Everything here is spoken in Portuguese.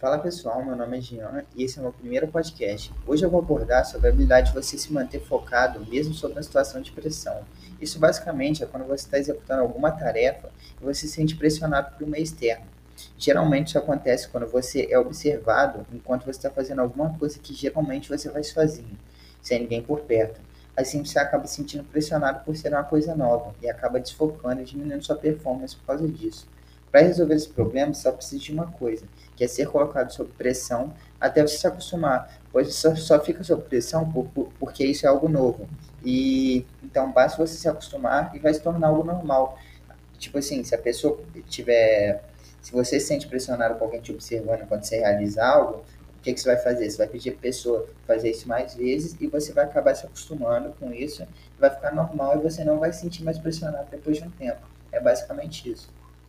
Fala pessoal, meu nome é Jean e esse é o meu primeiro podcast. Hoje eu vou abordar sobre a habilidade de você se manter focado mesmo sob uma situação de pressão. Isso basicamente é quando você está executando alguma tarefa e você se sente pressionado por um meio externo. Geralmente isso acontece quando você é observado enquanto você está fazendo alguma coisa que geralmente você faz sozinho, sem ninguém por perto. Assim você acaba se sentindo pressionado por ser uma coisa nova e acaba desfocando e diminuindo sua performance por causa disso. Para resolver esse problema, só precisa de uma coisa, que é ser colocado sob pressão até você se acostumar, pois só, só fica sob pressão por, por, porque isso é algo novo. E então basta você se acostumar e vai se tornar algo normal. Tipo assim, se a pessoa tiver, se você se sente pressionado com alguém te observando quando você realiza algo, o que, que você vai fazer? Você vai pedir a pessoa fazer isso mais vezes e você vai acabar se acostumando com isso, vai ficar normal e você não vai se sentir mais pressionado depois de um tempo. É basicamente isso.